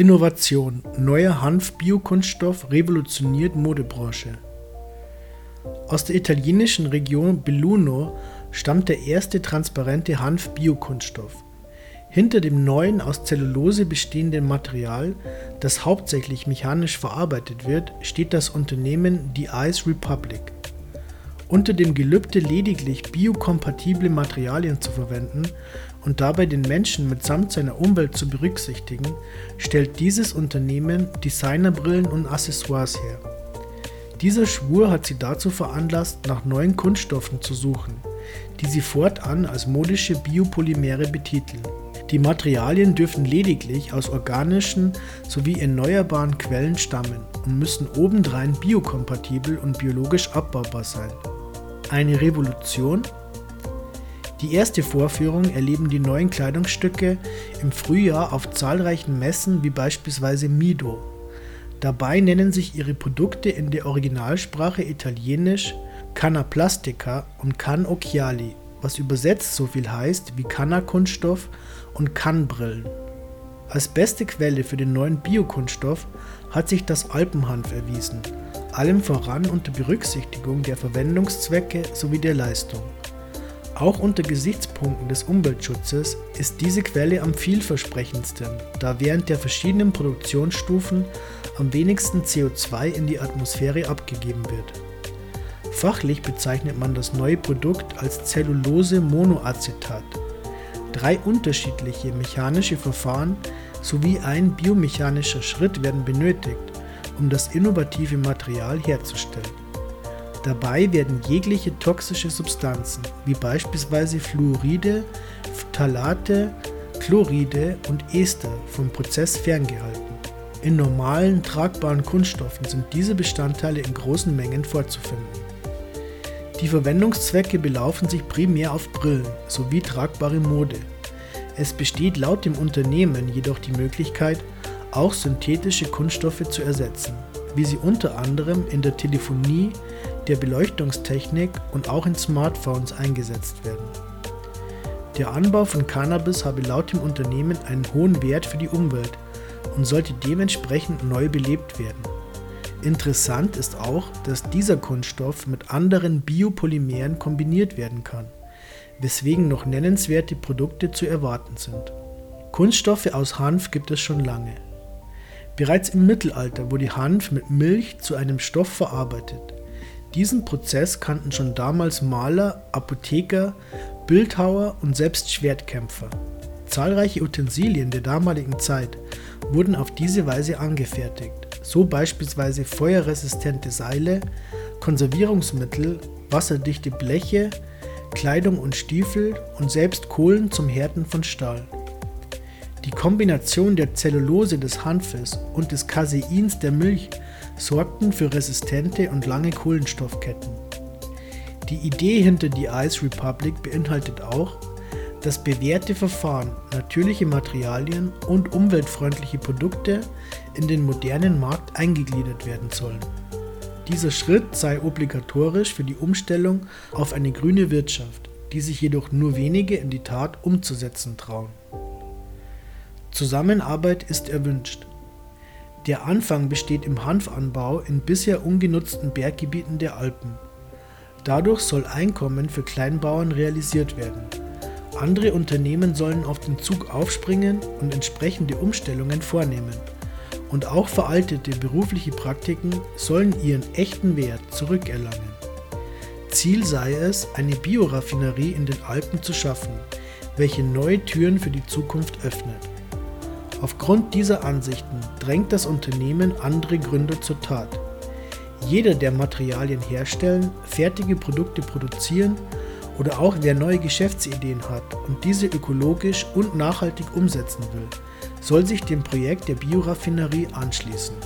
Innovation. Neuer Hanf-Biokunststoff revolutioniert Modebranche. Aus der italienischen Region Belluno stammt der erste transparente Hanf-Biokunststoff. Hinter dem neuen aus Zellulose bestehenden Material, das hauptsächlich mechanisch verarbeitet wird, steht das Unternehmen The Ice Republic. Unter dem Gelübde lediglich biokompatible Materialien zu verwenden und dabei den Menschen mitsamt seiner Umwelt zu berücksichtigen, stellt dieses Unternehmen Designerbrillen und Accessoires her. Dieser Schwur hat sie dazu veranlasst, nach neuen Kunststoffen zu suchen, die sie fortan als modische Biopolymere betiteln. Die Materialien dürfen lediglich aus organischen sowie erneuerbaren Quellen stammen und müssen obendrein biokompatibel und biologisch abbaubar sein. Eine Revolution? Die erste Vorführung erleben die neuen Kleidungsstücke im Frühjahr auf zahlreichen Messen wie beispielsweise Mido. Dabei nennen sich ihre Produkte in der Originalsprache Italienisch Canna Plastica und Can Occhiali, was übersetzt so viel heißt wie Canna Kunststoff und Kannbrillen. Als beste Quelle für den neuen Biokunststoff hat sich das Alpenhanf erwiesen, allem voran unter Berücksichtigung der Verwendungszwecke sowie der Leistung. Auch unter Gesichtspunkten des Umweltschutzes ist diese Quelle am vielversprechendsten, da während der verschiedenen Produktionsstufen am wenigsten CO2 in die Atmosphäre abgegeben wird. Fachlich bezeichnet man das neue Produkt als Zellulose-Monoacetat. Drei unterschiedliche mechanische Verfahren sowie ein biomechanischer Schritt werden benötigt, um das innovative Material herzustellen. Dabei werden jegliche toxische Substanzen wie beispielsweise Fluoride, Phthalate, Chloride und Ester vom Prozess ferngehalten. In normalen, tragbaren Kunststoffen sind diese Bestandteile in großen Mengen vorzufinden. Die Verwendungszwecke belaufen sich primär auf Brillen sowie tragbare Mode. Es besteht laut dem Unternehmen jedoch die Möglichkeit, auch synthetische Kunststoffe zu ersetzen, wie sie unter anderem in der Telefonie, der Beleuchtungstechnik und auch in Smartphones eingesetzt werden. Der Anbau von Cannabis habe laut dem Unternehmen einen hohen Wert für die Umwelt und sollte dementsprechend neu belebt werden. Interessant ist auch, dass dieser Kunststoff mit anderen Biopolymeren kombiniert werden kann, weswegen noch nennenswerte Produkte zu erwarten sind. Kunststoffe aus Hanf gibt es schon lange. Bereits im Mittelalter wurde Hanf mit Milch zu einem Stoff verarbeitet. Diesen Prozess kannten schon damals Maler, Apotheker, Bildhauer und selbst Schwertkämpfer. Zahlreiche Utensilien der damaligen Zeit wurden auf diese Weise angefertigt, so beispielsweise feuerresistente Seile, Konservierungsmittel, wasserdichte Bleche, Kleidung und Stiefel und selbst Kohlen zum Härten von Stahl. Die Kombination der Zellulose des Hanfes und des Caseins der Milch sorgten für resistente und lange Kohlenstoffketten. Die Idee hinter die Ice Republic beinhaltet auch, dass bewährte Verfahren, natürliche Materialien und umweltfreundliche Produkte in den modernen Markt eingegliedert werden sollen. Dieser Schritt sei obligatorisch für die Umstellung auf eine grüne Wirtschaft, die sich jedoch nur wenige in die Tat umzusetzen trauen. Zusammenarbeit ist erwünscht. Der Anfang besteht im Hanfanbau in bisher ungenutzten Berggebieten der Alpen. Dadurch soll Einkommen für Kleinbauern realisiert werden. Andere Unternehmen sollen auf den Zug aufspringen und entsprechende Umstellungen vornehmen. Und auch veraltete berufliche Praktiken sollen ihren echten Wert zurückerlangen. Ziel sei es, eine Bioraffinerie in den Alpen zu schaffen, welche neue Türen für die Zukunft öffnet. Aufgrund dieser Ansichten drängt das Unternehmen andere Gründer zur Tat. Jeder, der Materialien herstellen, fertige Produkte produzieren oder auch wer neue Geschäftsideen hat und diese ökologisch und nachhaltig umsetzen will, soll sich dem Projekt der Bioraffinerie anschließen.